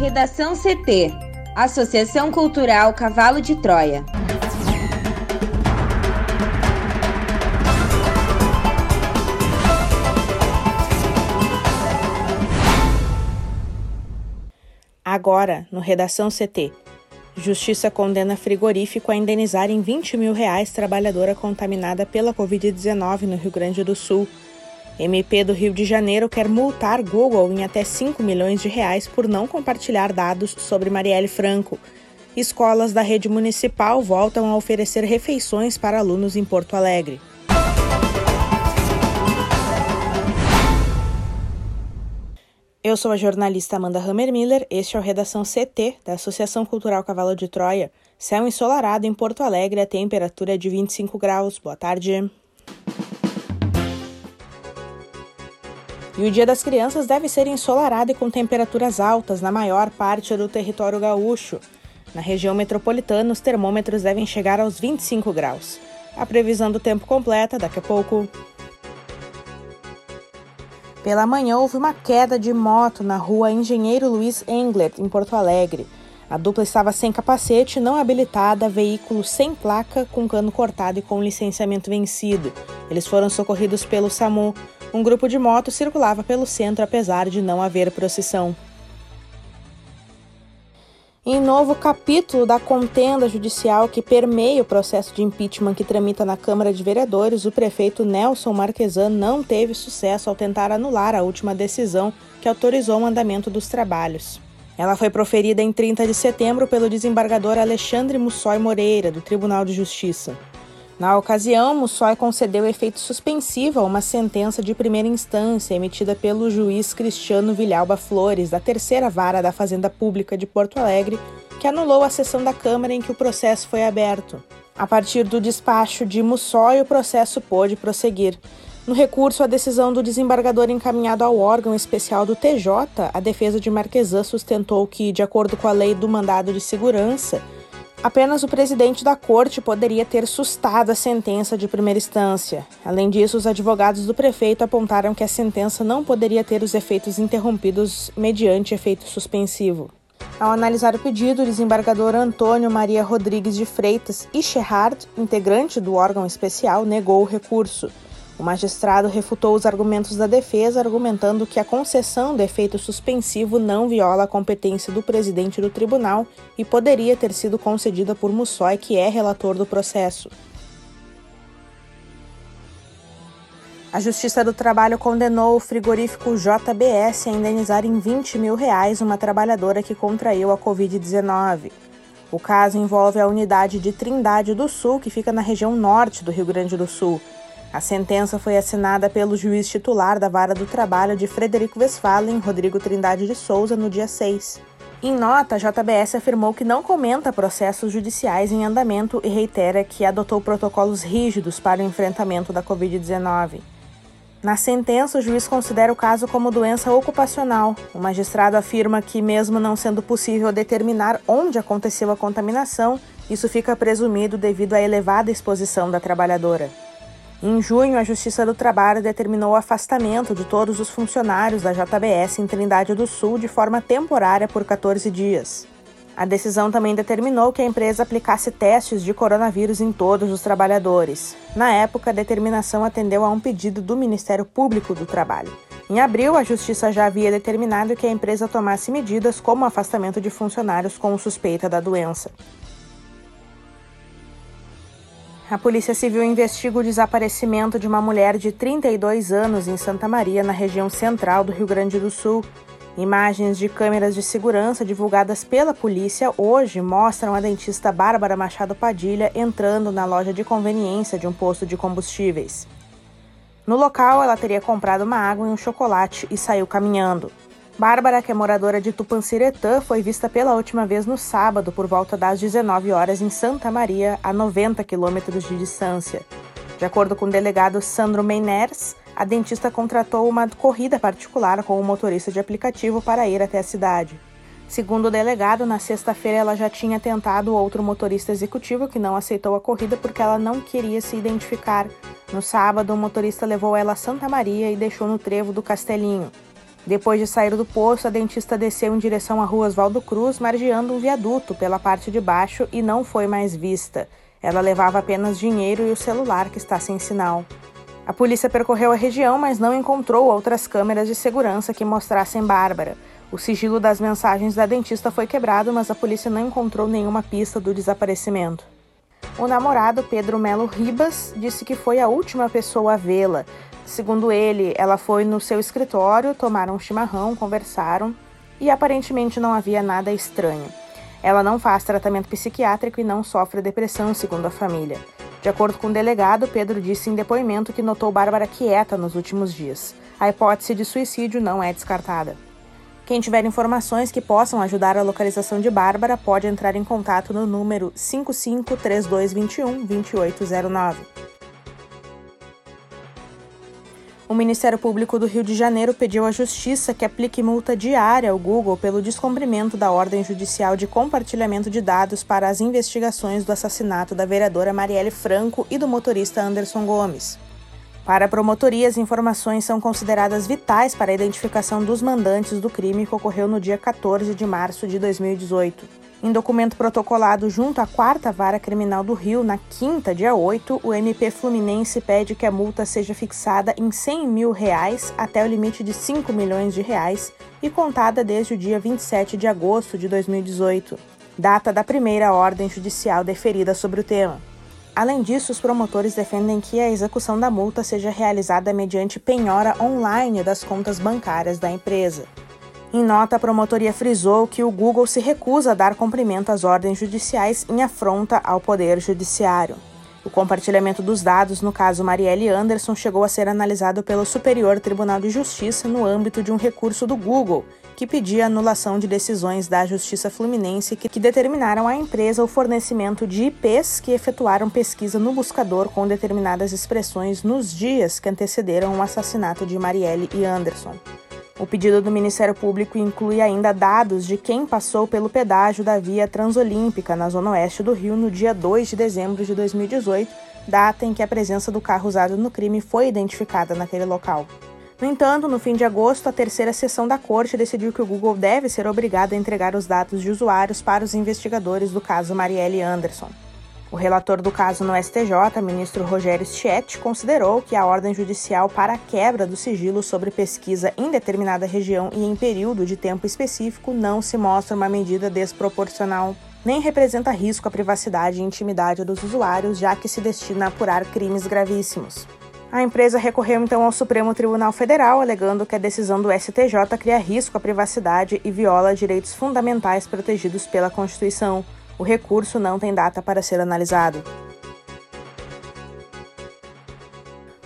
Redação CT Associação Cultural Cavalo de Troia. Agora, no Redação CT. Justiça condena frigorífico a indenizar em 20 mil reais trabalhadora contaminada pela Covid-19 no Rio Grande do Sul. MP do Rio de Janeiro quer multar Google em até 5 milhões de reais por não compartilhar dados sobre Marielle Franco. Escolas da rede municipal voltam a oferecer refeições para alunos em Porto Alegre. Eu sou a jornalista Amanda Hammermiller, este é o Redação CT da Associação Cultural Cavalo de Troia. Céu ensolarado em Porto Alegre, a temperatura é de 25 graus. Boa tarde. E o Dia das Crianças deve ser ensolarado e com temperaturas altas na maior parte do território gaúcho. Na região metropolitana, os termômetros devem chegar aos 25 graus. A previsão do tempo completa daqui a pouco. Pela manhã houve uma queda de moto na rua Engenheiro Luiz Engler, em Porto Alegre. A dupla estava sem capacete, não habilitada, veículo sem placa, com cano cortado e com licenciamento vencido. Eles foram socorridos pelo SAMU. Um grupo de motos circulava pelo centro, apesar de não haver procissão. Em novo capítulo da contenda judicial que permeia o processo de impeachment que tramita na Câmara de Vereadores, o prefeito Nelson Marquesan não teve sucesso ao tentar anular a última decisão que autorizou o andamento dos trabalhos. Ela foi proferida em 30 de setembro pelo desembargador Alexandre Mussói Moreira, do Tribunal de Justiça. Na ocasião, Mussói concedeu efeito suspensivo a uma sentença de primeira instância emitida pelo juiz Cristiano Vilhalba Flores, da terceira vara da Fazenda Pública de Porto Alegre, que anulou a sessão da Câmara em que o processo foi aberto. A partir do despacho de Mussói, o processo pôde prosseguir. No recurso à decisão do desembargador encaminhado ao órgão especial do TJ, a defesa de Marquesan sustentou que, de acordo com a lei do mandado de segurança, Apenas o presidente da corte poderia ter sustado a sentença de primeira instância. Além disso, os advogados do prefeito apontaram que a sentença não poderia ter os efeitos interrompidos mediante efeito suspensivo. Ao analisar o pedido, o desembargador Antônio Maria Rodrigues de Freitas e Scherhard, integrante do órgão especial, negou o recurso. O magistrado refutou os argumentos da defesa, argumentando que a concessão do efeito suspensivo não viola a competência do presidente do tribunal e poderia ter sido concedida por Mussói, que é relator do processo. A Justiça do Trabalho condenou o frigorífico JBS a indenizar em 20 mil reais uma trabalhadora que contraiu a Covid-19. O caso envolve a unidade de Trindade do Sul, que fica na região norte do Rio Grande do Sul. A sentença foi assinada pelo juiz titular da Vara do Trabalho de Frederico Westphalen, Rodrigo Trindade de Souza, no dia 6. Em nota, a JBS afirmou que não comenta processos judiciais em andamento e reitera que adotou protocolos rígidos para o enfrentamento da Covid-19. Na sentença, o juiz considera o caso como doença ocupacional. O magistrado afirma que, mesmo não sendo possível determinar onde aconteceu a contaminação, isso fica presumido devido à elevada exposição da trabalhadora. Em junho, a Justiça do Trabalho determinou o afastamento de todos os funcionários da JBS em Trindade do Sul de forma temporária por 14 dias. A decisão também determinou que a empresa aplicasse testes de coronavírus em todos os trabalhadores. Na época, a determinação atendeu a um pedido do Ministério Público do Trabalho. Em abril, a Justiça já havia determinado que a empresa tomasse medidas como afastamento de funcionários com suspeita da doença. A Polícia Civil investiga o desaparecimento de uma mulher de 32 anos em Santa Maria, na região central do Rio Grande do Sul. Imagens de câmeras de segurança divulgadas pela polícia hoje mostram a dentista Bárbara Machado Padilha entrando na loja de conveniência de um posto de combustíveis. No local, ela teria comprado uma água e um chocolate e saiu caminhando. Bárbara, que é moradora de Tupanciretã, foi vista pela última vez no sábado por volta das 19 horas em Santa Maria, a 90 quilômetros de distância. De acordo com o delegado Sandro Meiners, a dentista contratou uma corrida particular com o um motorista de aplicativo para ir até a cidade. Segundo o delegado, na sexta-feira ela já tinha tentado outro motorista executivo que não aceitou a corrida porque ela não queria se identificar. No sábado, o motorista levou ela a Santa Maria e deixou no trevo do Castelinho. Depois de sair do poço, a dentista desceu em direção à rua Oswaldo Cruz, margeando um viaduto pela parte de baixo e não foi mais vista. Ela levava apenas dinheiro e o celular que está sem sinal. A polícia percorreu a região, mas não encontrou outras câmeras de segurança que mostrassem Bárbara. O sigilo das mensagens da dentista foi quebrado, mas a polícia não encontrou nenhuma pista do desaparecimento. O namorado, Pedro Melo Ribas, disse que foi a última pessoa a vê-la. Segundo ele, ela foi no seu escritório, tomaram um chimarrão, conversaram e aparentemente não havia nada estranho. Ela não faz tratamento psiquiátrico e não sofre depressão, segundo a família. De acordo com o delegado, Pedro disse em depoimento que notou Bárbara quieta nos últimos dias. A hipótese de suicídio não é descartada. Quem tiver informações que possam ajudar a localização de Bárbara pode entrar em contato no número 553221 2809. O Ministério Público do Rio de Janeiro pediu à Justiça que aplique multa diária ao Google pelo descumprimento da ordem judicial de compartilhamento de dados para as investigações do assassinato da vereadora Marielle Franco e do motorista Anderson Gomes. Para a promotoria, as informações são consideradas vitais para a identificação dos mandantes do crime que ocorreu no dia 14 de março de 2018. Em documento protocolado junto à Quarta Vara Criminal do Rio, na quinta, dia 8, o MP Fluminense pede que a multa seja fixada em 100 mil reais até o limite de 5 milhões de reais e contada desde o dia 27 de agosto de 2018, data da primeira ordem judicial deferida sobre o tema. Além disso, os promotores defendem que a execução da multa seja realizada mediante penhora online das contas bancárias da empresa. Em nota, a promotoria frisou que o Google se recusa a dar cumprimento às ordens judiciais em afronta ao Poder Judiciário. O compartilhamento dos dados no caso Marielle Anderson chegou a ser analisado pelo Superior Tribunal de Justiça no âmbito de um recurso do Google, que pedia anulação de decisões da Justiça Fluminense que, determinaram à empresa o fornecimento de IPs que efetuaram pesquisa no buscador com determinadas expressões nos dias que antecederam o assassinato de Marielle e Anderson. O pedido do Ministério Público inclui ainda dados de quem passou pelo pedágio da via Transolímpica na zona oeste do Rio no dia 2 de dezembro de 2018, data em que a presença do carro usado no crime foi identificada naquele local. No entanto, no fim de agosto, a terceira sessão da corte decidiu que o Google deve ser obrigado a entregar os dados de usuários para os investigadores do caso Marielle Anderson. O relator do caso no STJ, ministro Rogério Schett, considerou que a ordem judicial para a quebra do sigilo sobre pesquisa em determinada região e em período de tempo específico não se mostra uma medida desproporcional, nem representa risco à privacidade e intimidade dos usuários, já que se destina a apurar crimes gravíssimos. A empresa recorreu então ao Supremo Tribunal Federal, alegando que a decisão do STJ cria risco à privacidade e viola direitos fundamentais protegidos pela Constituição. O recurso não tem data para ser analisado.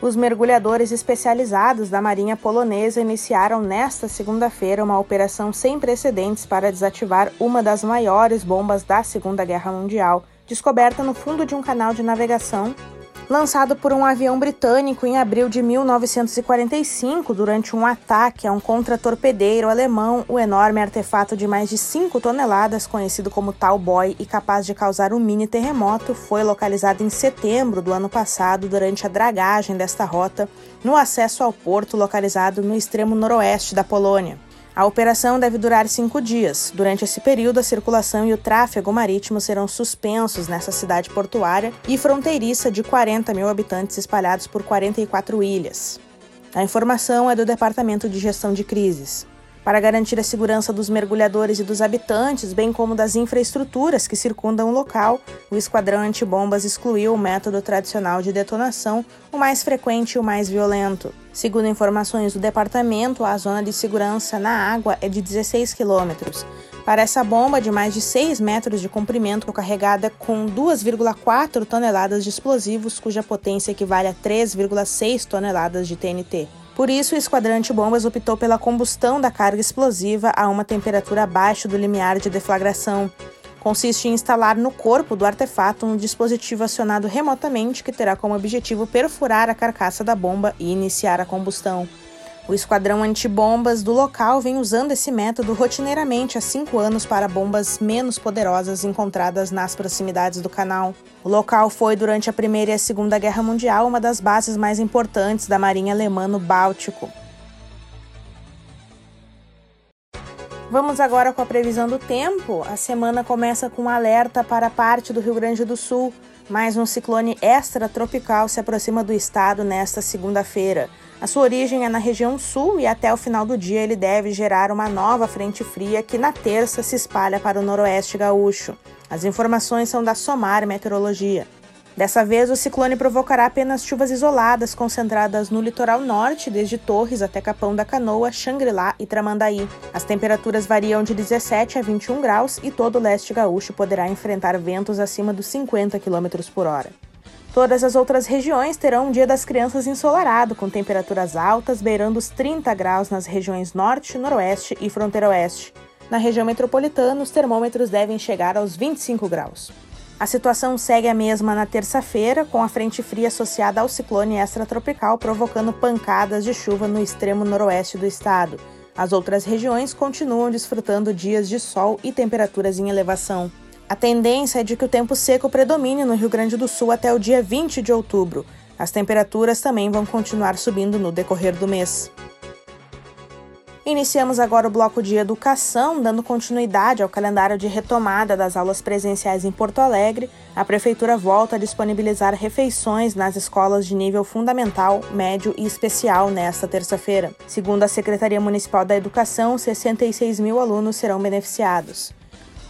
Os mergulhadores especializados da Marinha Polonesa iniciaram nesta segunda-feira uma operação sem precedentes para desativar uma das maiores bombas da Segunda Guerra Mundial, descoberta no fundo de um canal de navegação lançado por um avião britânico em abril de 1945 durante um ataque a um contratorpedeiro alemão. O enorme artefato de mais de 5 toneladas, conhecido como Tal Boy e capaz de causar um mini terremoto, foi localizado em setembro do ano passado durante a dragagem desta rota no acesso ao porto localizado no extremo noroeste da Polônia. A operação deve durar cinco dias. Durante esse período, a circulação e o tráfego marítimo serão suspensos nessa cidade portuária e fronteiriça de 40 mil habitantes espalhados por 44 ilhas. A informação é do Departamento de Gestão de Crises para garantir a segurança dos mergulhadores e dos habitantes, bem como das infraestruturas que circundam o local, o esquadrão antibombas excluiu o método tradicional de detonação, o mais frequente e o mais violento. Segundo informações do departamento, a zona de segurança na água é de 16 quilômetros. Para essa bomba de mais de 6 metros de comprimento, carregada com 2,4 toneladas de explosivos, cuja potência equivale a 3,6 toneladas de TNT. Por isso, o esquadrante bombas optou pela combustão da carga explosiva a uma temperatura abaixo do limiar de deflagração. Consiste em instalar no corpo do artefato um dispositivo acionado remotamente que terá como objetivo perfurar a carcaça da bomba e iniciar a combustão. O esquadrão antibombas do local vem usando esse método rotineiramente há cinco anos para bombas menos poderosas encontradas nas proximidades do canal. O local foi, durante a Primeira e a Segunda Guerra Mundial, uma das bases mais importantes da Marinha Alemã no Báltico. Vamos agora com a previsão do tempo. A semana começa com um alerta para parte do Rio Grande do Sul. Mais um ciclone extratropical se aproxima do estado nesta segunda-feira. A sua origem é na região sul e até o final do dia ele deve gerar uma nova frente fria que na terça se espalha para o noroeste gaúcho. As informações são da Somar Meteorologia. Dessa vez, o ciclone provocará apenas chuvas isoladas concentradas no litoral norte, desde Torres até Capão da Canoa, Xangri-Lá e Tramandaí. As temperaturas variam de 17 a 21 graus e todo o leste gaúcho poderá enfrentar ventos acima dos 50 km por hora. Todas as outras regiões terão um Dia das Crianças ensolarado, com temperaturas altas beirando os 30 graus nas regiões norte, noroeste e fronteira oeste. Na região metropolitana, os termômetros devem chegar aos 25 graus. A situação segue a mesma na terça-feira, com a frente fria associada ao ciclone extratropical provocando pancadas de chuva no extremo noroeste do estado. As outras regiões continuam desfrutando dias de sol e temperaturas em elevação. A tendência é de que o tempo seco predomine no Rio Grande do Sul até o dia 20 de outubro. As temperaturas também vão continuar subindo no decorrer do mês. Iniciamos agora o bloco de educação, dando continuidade ao calendário de retomada das aulas presenciais em Porto Alegre. A Prefeitura volta a disponibilizar refeições nas escolas de nível fundamental, médio e especial nesta terça-feira. Segundo a Secretaria Municipal da Educação, 66 mil alunos serão beneficiados.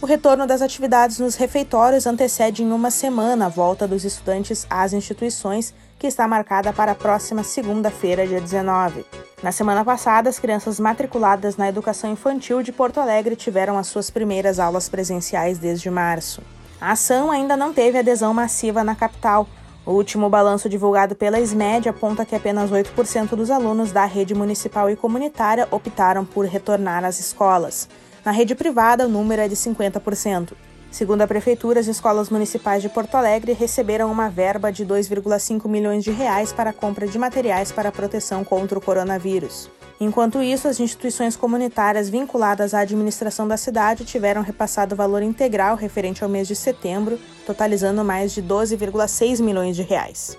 O retorno das atividades nos refeitórios antecede em uma semana a volta dos estudantes às instituições, que está marcada para a próxima segunda-feira, dia 19. Na semana passada, as crianças matriculadas na educação infantil de Porto Alegre tiveram as suas primeiras aulas presenciais desde março. A ação ainda não teve adesão massiva na capital. O último balanço divulgado pela SMED aponta que apenas 8% dos alunos da rede municipal e comunitária optaram por retornar às escolas. Na rede privada, o número é de 50%. Segundo a Prefeitura, as escolas municipais de Porto Alegre receberam uma verba de 2,5 milhões de reais para a compra de materiais para proteção contra o coronavírus. Enquanto isso, as instituições comunitárias vinculadas à administração da cidade tiveram repassado o valor integral referente ao mês de setembro, totalizando mais de 12,6 milhões de reais.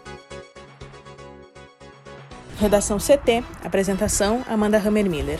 Redação CT, apresentação Amanda Hammermiller